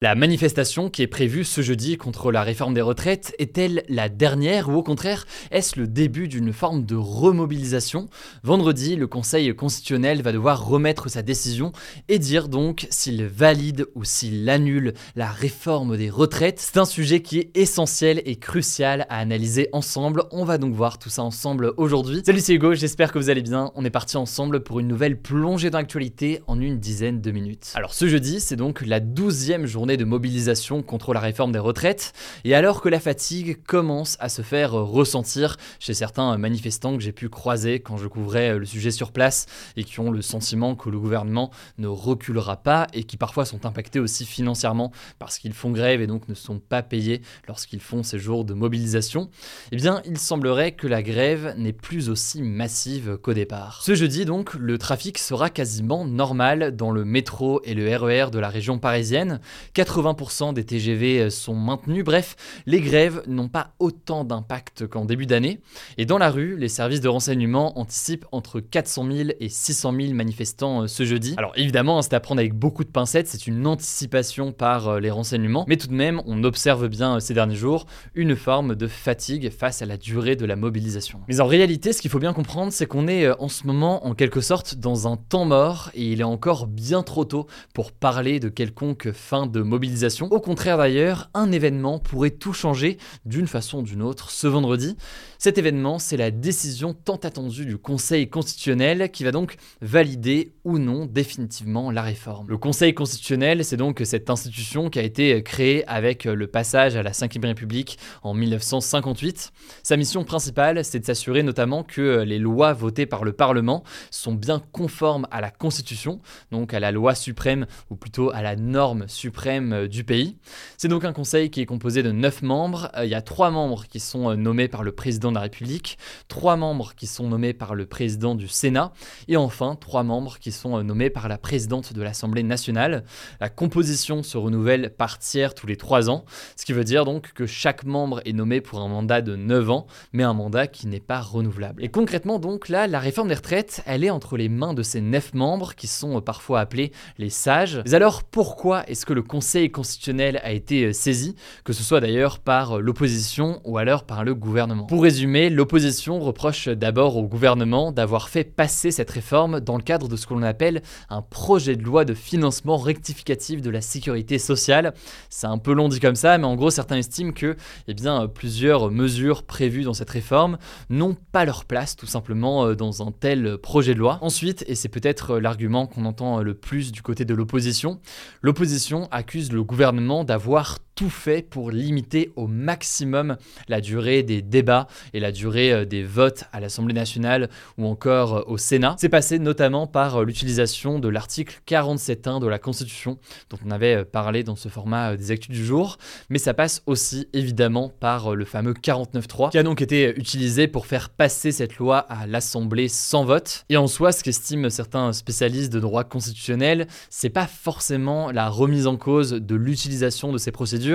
La manifestation qui est prévue ce jeudi contre la réforme des retraites est-elle la dernière ou au contraire est-ce le début d'une forme de remobilisation? Vendredi, le Conseil constitutionnel va devoir remettre sa décision et dire donc s'il valide ou s'il annule la réforme des retraites. C'est un sujet qui est essentiel et crucial à analyser ensemble. On va donc voir tout ça ensemble aujourd'hui. Salut c'est Hugo, j'espère que vous allez bien. On est parti ensemble pour une nouvelle plongée dans l'actualité en une dizaine de minutes. Alors ce jeudi, c'est donc la douzième journée de mobilisation contre la réforme des retraites, et alors que la fatigue commence à se faire ressentir chez certains manifestants que j'ai pu croiser quand je couvrais le sujet sur place, et qui ont le sentiment que le gouvernement ne reculera pas, et qui parfois sont impactés aussi financièrement parce qu'ils font grève et donc ne sont pas payés lorsqu'ils font ces jours de mobilisation, eh bien il semblerait que la grève n'est plus aussi massive qu'au départ. Ce jeudi donc, le trafic sera quasiment normal dans le métro et le RER de la région parisienne, 80% des TGV sont maintenus. Bref, les grèves n'ont pas autant d'impact qu'en début d'année. Et dans la rue, les services de renseignement anticipent entre 400 000 et 600 000 manifestants euh, ce jeudi. Alors évidemment, hein, c'est à prendre avec beaucoup de pincettes, c'est une anticipation par euh, les renseignements, mais tout de même, on observe bien euh, ces derniers jours une forme de fatigue face à la durée de la mobilisation. Mais en réalité, ce qu'il faut bien comprendre, c'est qu'on est en ce moment en quelque sorte dans un temps mort et il est encore bien trop tôt pour parler de quelconque fin de mobilisation. Au contraire d'ailleurs, un événement pourrait tout changer d'une façon ou d'une autre ce vendredi. Cet événement, c'est la décision tant attendue du Conseil constitutionnel qui va donc valider ou non définitivement la réforme. Le Conseil constitutionnel, c'est donc cette institution qui a été créée avec le passage à la Ve République en 1958. Sa mission principale, c'est de s'assurer notamment que les lois votées par le Parlement sont bien conformes à la Constitution, donc à la loi suprême ou plutôt à la norme suprême du pays. C'est donc un conseil qui est composé de 9 membres. Il y a 3 membres qui sont nommés par le président de la République, trois membres qui sont nommés par le président du Sénat, et enfin trois membres qui sont euh, nommés par la présidente de l'Assemblée nationale. La composition se renouvelle par tiers tous les trois ans, ce qui veut dire donc que chaque membre est nommé pour un mandat de 9 ans, mais un mandat qui n'est pas renouvelable. Et concrètement donc là, la réforme des retraites, elle est entre les mains de ces neuf membres qui sont euh, parfois appelés les sages. Mais alors pourquoi est-ce que le Conseil constitutionnel a été euh, saisi, que ce soit d'ailleurs par l'opposition ou alors par le gouvernement Pour résumer, l'opposition reproche d'abord au gouvernement d'avoir fait passer cette réforme dans le cadre de ce que l'on appelle un projet de loi de financement rectificatif de la sécurité sociale. C'est un peu long dit comme ça, mais en gros certains estiment que eh bien, plusieurs mesures prévues dans cette réforme n'ont pas leur place tout simplement euh, dans un tel projet de loi. Ensuite, et c'est peut-être l'argument qu'on entend le plus du côté de l'opposition, l'opposition accuse le gouvernement d'avoir tout fait pour limiter au maximum la durée des débats et la durée euh, des votes à l'Assemblée nationale ou encore euh, au Sénat. C'est passé notamment par euh, l'utilisation de l'article 47.1 de la Constitution dont on avait parlé dans ce format des actus du jour, mais ça passe aussi évidemment par le fameux 49.3 qui a donc été utilisé pour faire passer cette loi à l'Assemblée sans vote. Et en soi, ce qu'estiment certains spécialistes de droit constitutionnel, c'est pas forcément la remise en cause de l'utilisation de ces procédures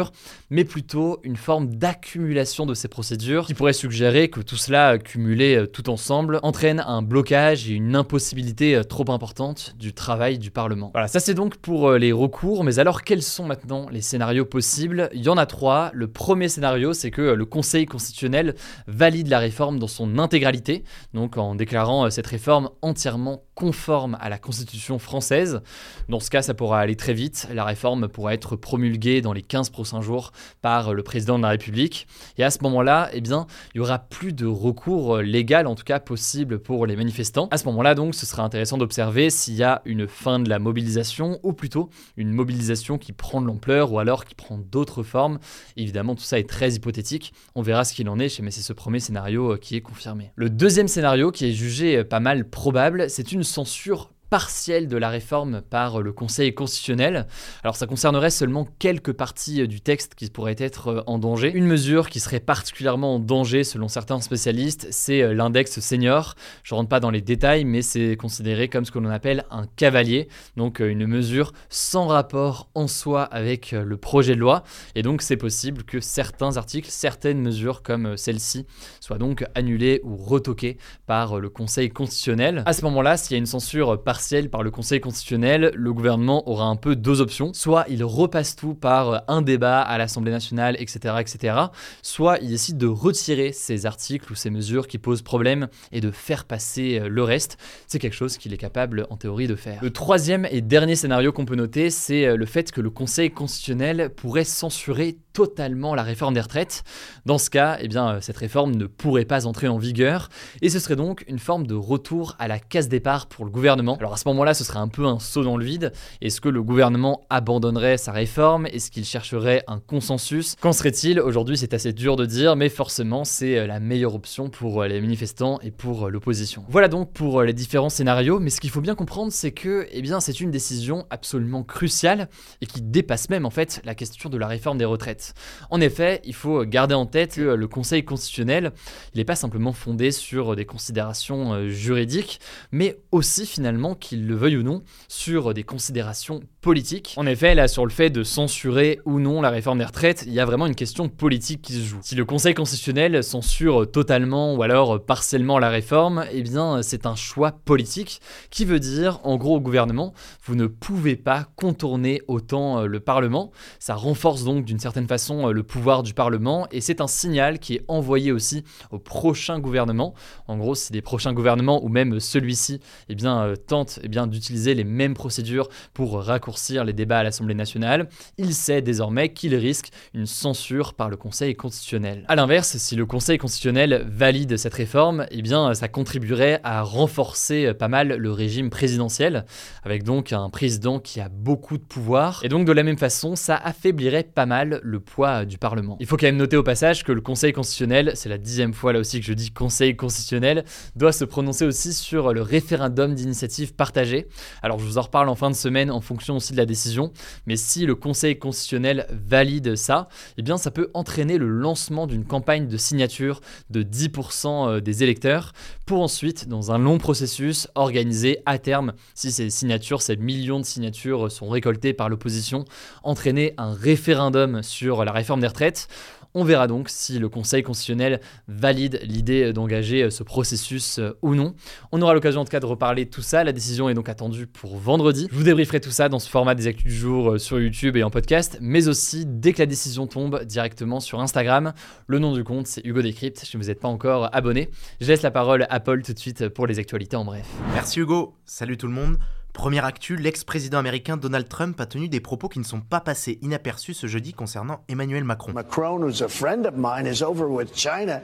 mais plutôt une forme d'accumulation de ces procédures qui pourrait suggérer que tout cela cumulé euh, tout ensemble entraîne un blocage et une impossibilité euh, trop importante du travail du Parlement. Voilà, ça c'est donc pour euh, les recours, mais alors quels sont maintenant les scénarios possibles? Il y en a trois. Le premier scénario, c'est que le Conseil constitutionnel valide la réforme dans son intégralité, donc en déclarant cette réforme entièrement conforme à la Constitution française. Dans ce cas, ça pourra aller très vite. La réforme pourra être promulguée dans les 15 prochains jours par le président de la République. Et à ce moment-là, eh bien, il y aura plus de recours légal, en tout cas possible pour les manifestants. À ce moment-là, donc, ce sera intéressant d'observer s'il y a une fin de la mobilisation ou plutôt une mobilisation qui prend de l'ampleur ou alors qui prend d'autres formes. Évidemment, tout ça est très hypothétique. On verra ce qu'il en est, mais c'est ce premier scénario qui est confirmé. Le deuxième scénario qui est jugé pas mal probable, c'est une censure partielle de la réforme par le Conseil constitutionnel. Alors ça concernerait seulement quelques parties du texte qui pourraient être en danger. Une mesure qui serait particulièrement en danger selon certains spécialistes, c'est l'index senior. Je rentre pas dans les détails, mais c'est considéré comme ce que l'on appelle un cavalier, donc une mesure sans rapport en soi avec le projet de loi. Et donc c'est possible que certains articles, certaines mesures comme celle-ci soient donc annulées ou retoquées par le Conseil constitutionnel. À ce moment-là, s'il y a une censure partielle par le Conseil constitutionnel, le gouvernement aura un peu deux options. Soit il repasse tout par un débat à l'Assemblée nationale, etc., etc. Soit il décide de retirer ces articles ou ces mesures qui posent problème et de faire passer le reste. C'est quelque chose qu'il est capable en théorie de faire. Le troisième et dernier scénario qu'on peut noter, c'est le fait que le Conseil constitutionnel pourrait censurer totalement la réforme des retraites. Dans ce cas, eh bien, cette réforme ne pourrait pas entrer en vigueur et ce serait donc une forme de retour à la case départ pour le gouvernement. Alors à ce moment-là, ce serait un peu un saut dans le vide. Est-ce que le gouvernement abandonnerait sa réforme? Est-ce qu'il chercherait un consensus? Qu'en serait-il? Aujourd'hui, c'est assez dur de dire, mais forcément, c'est euh, la meilleure option pour euh, les manifestants et pour euh, l'opposition. Voilà donc pour les différents scénarios, mais ce qu'il faut bien comprendre, c'est que eh bien, c'est une décision absolument cruciale et qui dépasse même en fait la question de la réforme des retraites. En effet, il faut garder en tête que le Conseil constitutionnel, il n'est pas simplement fondé sur des considérations juridiques, mais aussi finalement, qu'il le veuille ou non, sur des considérations politiques. En effet, là, sur le fait de censurer ou non la réforme des retraites, il y a vraiment une question politique qui se joue. Si le Conseil constitutionnel censure totalement ou alors partiellement la réforme, eh bien, c'est un choix politique qui veut dire, en gros, au gouvernement, vous ne pouvez pas contourner autant euh, le Parlement. Ça renforce donc d'une certaine façon euh, le pouvoir du Parlement et c'est un signal qui est envoyé aussi au prochain gouvernement. En gros, si les prochains gouvernements ou même celui-ci eh bien, euh, tente eh bien, d'utiliser les mêmes procédures pour raccourcir les débats à l'Assemblée nationale, il sait désormais qu'il risque une censure par le Conseil constitutionnel. A l'inverse, si le Conseil constitutionnel valide cette réforme, eh bien, ça contribuerait à renforcer pas mal le régime présidentiel, avec donc un président qui a beaucoup de pouvoir. Et donc de la même façon, ça affaiblirait pas mal le poids du Parlement. Il faut quand même noter au passage que le Conseil constitutionnel, c'est la dixième fois là aussi que je dis Conseil constitutionnel, doit se prononcer aussi sur le référendum d'initiative partagée. Alors je vous en reparle en fin de semaine en fonction aussi de la décision, mais si le Conseil constitutionnel valide ça, eh bien ça peut entraîner le lancement d'une campagne de signature de 10% euh, des électeurs pour ensuite, dans un long processus, organiser à terme, si ces signatures, ces millions de signatures sont récoltées par l'opposition, entraîner un référendum sur la réforme des retraites. On verra donc si le Conseil constitutionnel valide l'idée d'engager ce processus euh, ou non. On aura l'occasion en tout cas de reparler de tout ça. La décision est donc attendue pour vendredi. Je vous débrieferai tout ça dans ce format des actus du jour euh, sur YouTube et en podcast, mais aussi dès que la décision tombe directement sur Instagram. Le nom du compte, c'est Hugo Décrypte. Si vous n'êtes pas encore abonné, je laisse la parole à Paul tout de suite pour les actualités en bref. Merci Hugo. Salut tout le monde. Première actu, l'ex-président américain Donald Trump a tenu des propos qui ne sont pas passés inaperçus ce jeudi concernant Emmanuel Macron. Macron, who's a friend of mine, is over with China,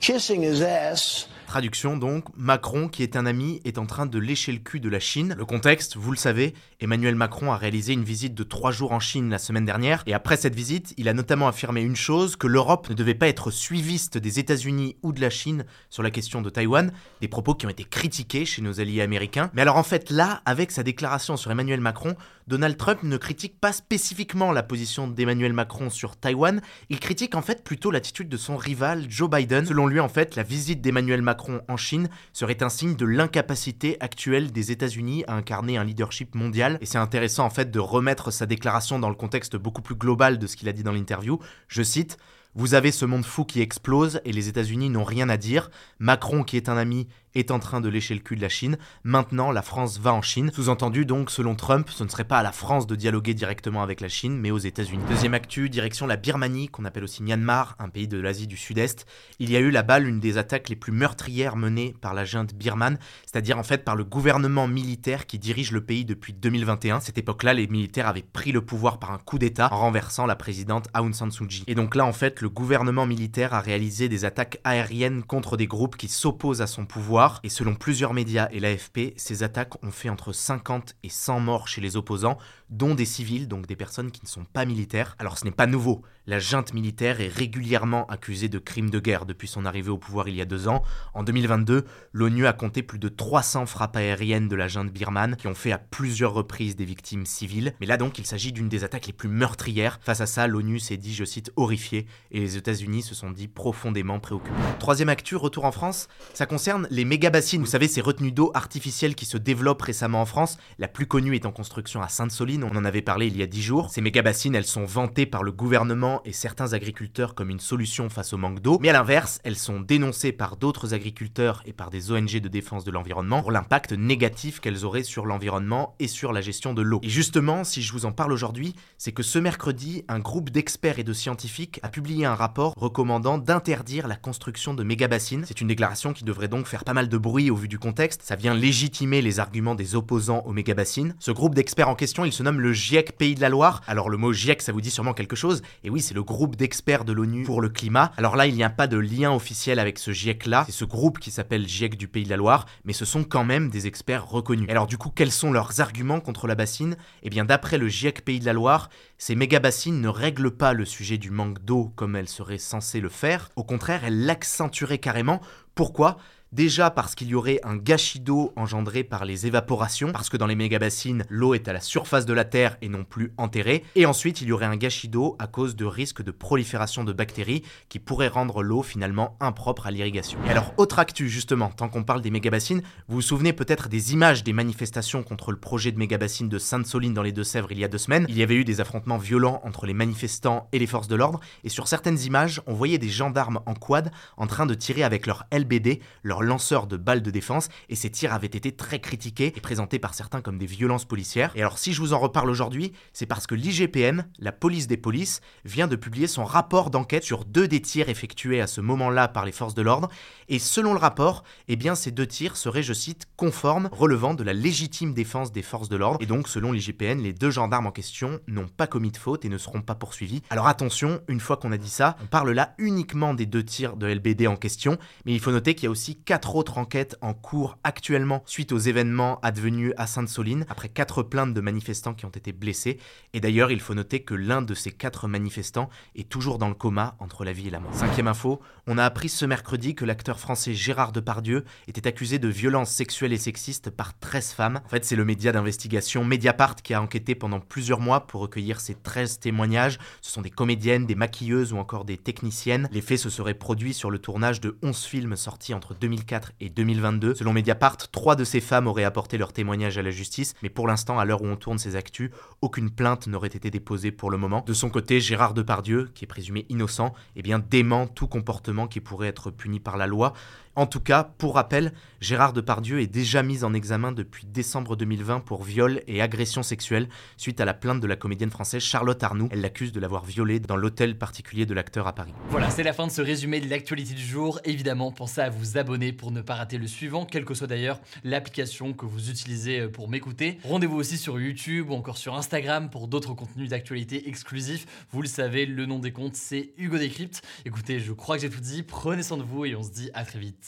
kissing his ass. Traduction donc, Macron, qui est un ami, est en train de lécher le cul de la Chine. Le contexte, vous le savez, Emmanuel Macron a réalisé une visite de trois jours en Chine la semaine dernière, et après cette visite, il a notamment affirmé une chose, que l'Europe ne devait pas être suiviste des États-Unis ou de la Chine sur la question de Taïwan, des propos qui ont été critiqués chez nos alliés américains. Mais alors en fait, là, avec sa déclaration sur Emmanuel Macron, Donald Trump ne critique pas spécifiquement la position d'Emmanuel Macron sur Taïwan, il critique en fait plutôt l'attitude de son rival Joe Biden. Selon lui, en fait, la visite d'Emmanuel Macron en Chine serait un signe de l'incapacité actuelle des États-Unis à incarner un leadership mondial. Et c'est intéressant en fait de remettre sa déclaration dans le contexte beaucoup plus global de ce qu'il a dit dans l'interview. Je cite vous avez ce monde fou qui explose et les États-Unis n'ont rien à dire. Macron, qui est un ami, est en train de lécher le cul de la Chine. Maintenant, la France va en Chine. Sous-entendu, donc, selon Trump, ce ne serait pas à la France de dialoguer directement avec la Chine, mais aux États-Unis. Deuxième actu, direction la Birmanie, qu'on appelle aussi Myanmar, un pays de l'Asie du Sud-Est. Il y a eu là-bas l'une des attaques les plus meurtrières menées par la junte birmane, c'est-à-dire en fait par le gouvernement militaire qui dirige le pays depuis 2021. Cette époque-là, les militaires avaient pris le pouvoir par un coup d'État en renversant la présidente Aung San Suu Kyi. Et donc là, en fait, le gouvernement militaire a réalisé des attaques aériennes contre des groupes qui s'opposent à son pouvoir. Et selon plusieurs médias et l'AFP, ces attaques ont fait entre 50 et 100 morts chez les opposants, dont des civils, donc des personnes qui ne sont pas militaires. Alors ce n'est pas nouveau. La junte militaire est régulièrement accusée de crimes de guerre depuis son arrivée au pouvoir il y a deux ans. En 2022, l'ONU a compté plus de 300 frappes aériennes de la junte birmane qui ont fait à plusieurs reprises des victimes civiles. Mais là donc, il s'agit d'une des attaques les plus meurtrières. Face à ça, l'ONU s'est dit, je cite, horrifiée et les États-Unis se sont dit profondément préoccupés. Troisième actu, retour en France, ça concerne les méga-bassines. Vous savez, ces retenues d'eau artificielles qui se développent récemment en France. La plus connue est en construction à Sainte-Soline, on en avait parlé il y a dix jours. Ces méga-bassines, elles sont vantées par le gouvernement et certains agriculteurs comme une solution face au manque d'eau. Mais à l'inverse, elles sont dénoncées par d'autres agriculteurs et par des ONG de défense de l'environnement pour l'impact négatif qu'elles auraient sur l'environnement et sur la gestion de l'eau. Et justement, si je vous en parle aujourd'hui, c'est que ce mercredi, un groupe d'experts et de scientifiques a publié un rapport recommandant d'interdire la construction de méga-bassines. C'est une déclaration qui devrait donc faire pas mal de bruit au vu du contexte. Ça vient légitimer les arguments des opposants aux méga-bassines. Ce groupe d'experts en question, il se nomme le GIEC Pays de la Loire. Alors le mot GIEC, ça vous dit sûrement quelque chose. Et oui, c'est le groupe d'experts de l'ONU pour le climat. Alors là, il n'y a pas de lien officiel avec ce GIEC-là. C'est ce groupe qui s'appelle GIEC du Pays de la Loire, mais ce sont quand même des experts reconnus. alors du coup, quels sont leurs arguments contre la bassine? Eh bien, d'après le GIEC Pays de la Loire, ces méga-bassines ne règlent pas le sujet du manque d'eau comme elles seraient censées le faire. Au contraire, elles l'accentueraient carrément. Pourquoi? Déjà parce qu'il y aurait un gâchis d'eau engendré par les évaporations, parce que dans les méga-bassines, l'eau est à la surface de la Terre et non plus enterrée. Et ensuite, il y aurait un gâchis d'eau à cause de risques de prolifération de bactéries qui pourraient rendre l'eau finalement impropre à l'irrigation. Et alors, autre actu justement, tant qu'on parle des méga-bassines, vous vous souvenez peut-être des images des manifestations contre le projet de méga-bassine de Sainte-Soline dans les Deux-Sèvres il y a deux semaines. Il y avait eu des affrontements violents entre les manifestants et les forces de l'ordre, et sur certaines images, on voyait des gendarmes en quad en train de tirer avec leur LBD, leur lanceur de balles de défense, et ces tirs avaient été très critiqués et présentés par certains comme des violences policières. Et alors si je vous en reparle aujourd'hui, c'est parce que l'IGPN, la police des polices, vient de publier son rapport d'enquête sur deux des tirs effectués à ce moment-là par les forces de l'ordre, et selon le rapport, eh bien ces deux tirs seraient, je cite, conformes, relevant de la légitime défense des forces de l'ordre, et donc selon l'IGPN, les deux gendarmes en question n'ont pas commis de faute et ne seront pas poursuivis. Alors attention, une fois qu'on a dit ça, on parle là uniquement des deux tirs de LBD en question, mais il faut noter qu'il y a aussi quatre autres enquêtes en cours actuellement suite aux événements advenus à Sainte-Soline, après quatre plaintes de manifestants qui ont été blessés. Et d'ailleurs, il faut noter que l'un de ces quatre manifestants est toujours dans le coma entre la vie et la mort. Cinquième info, on a appris ce mercredi que l'acteur français Gérard Depardieu était accusé de violences sexuelles et sexistes par 13 femmes. En fait, c'est le média d'investigation Mediapart qui a enquêté pendant plusieurs mois pour recueillir ces 13 témoignages. Ce sont des comédiennes, des maquilleuses ou encore des techniciennes. Les faits se seraient produits sur le tournage de 11 films sortis entre 2004 et 2022. Selon Mediapart, trois de ces femmes auraient apporté leur témoignage à la justice, mais pour l'instant, à l'heure où on tourne ces actus, aucune plainte n'aurait été déposée pour le moment. De son côté, Gérard Depardieu, qui est présumé innocent, eh bien dément tout comportement qui pourrait être puni par la loi. En tout cas, pour rappel, Gérard Depardieu est déjà mis en examen depuis décembre 2020 pour viol et agression sexuelle suite à la plainte de la comédienne française Charlotte Arnoux. Elle l'accuse de l'avoir violée dans l'hôtel particulier de l'acteur à Paris. Voilà, c'est la fin de ce résumé de l'actualité du jour. Évidemment, pensez à vous abonner pour ne pas rater le suivant, quelle que soit d'ailleurs l'application que vous utilisez euh, pour m'écouter. Rendez-vous aussi sur YouTube ou encore sur Instagram pour d'autres contenus d'actualité exclusifs. Vous le savez, le nom des comptes, c'est Hugo Décrypte. Écoutez, je crois que j'ai tout dit. Prenez soin de vous et on se dit à très vite.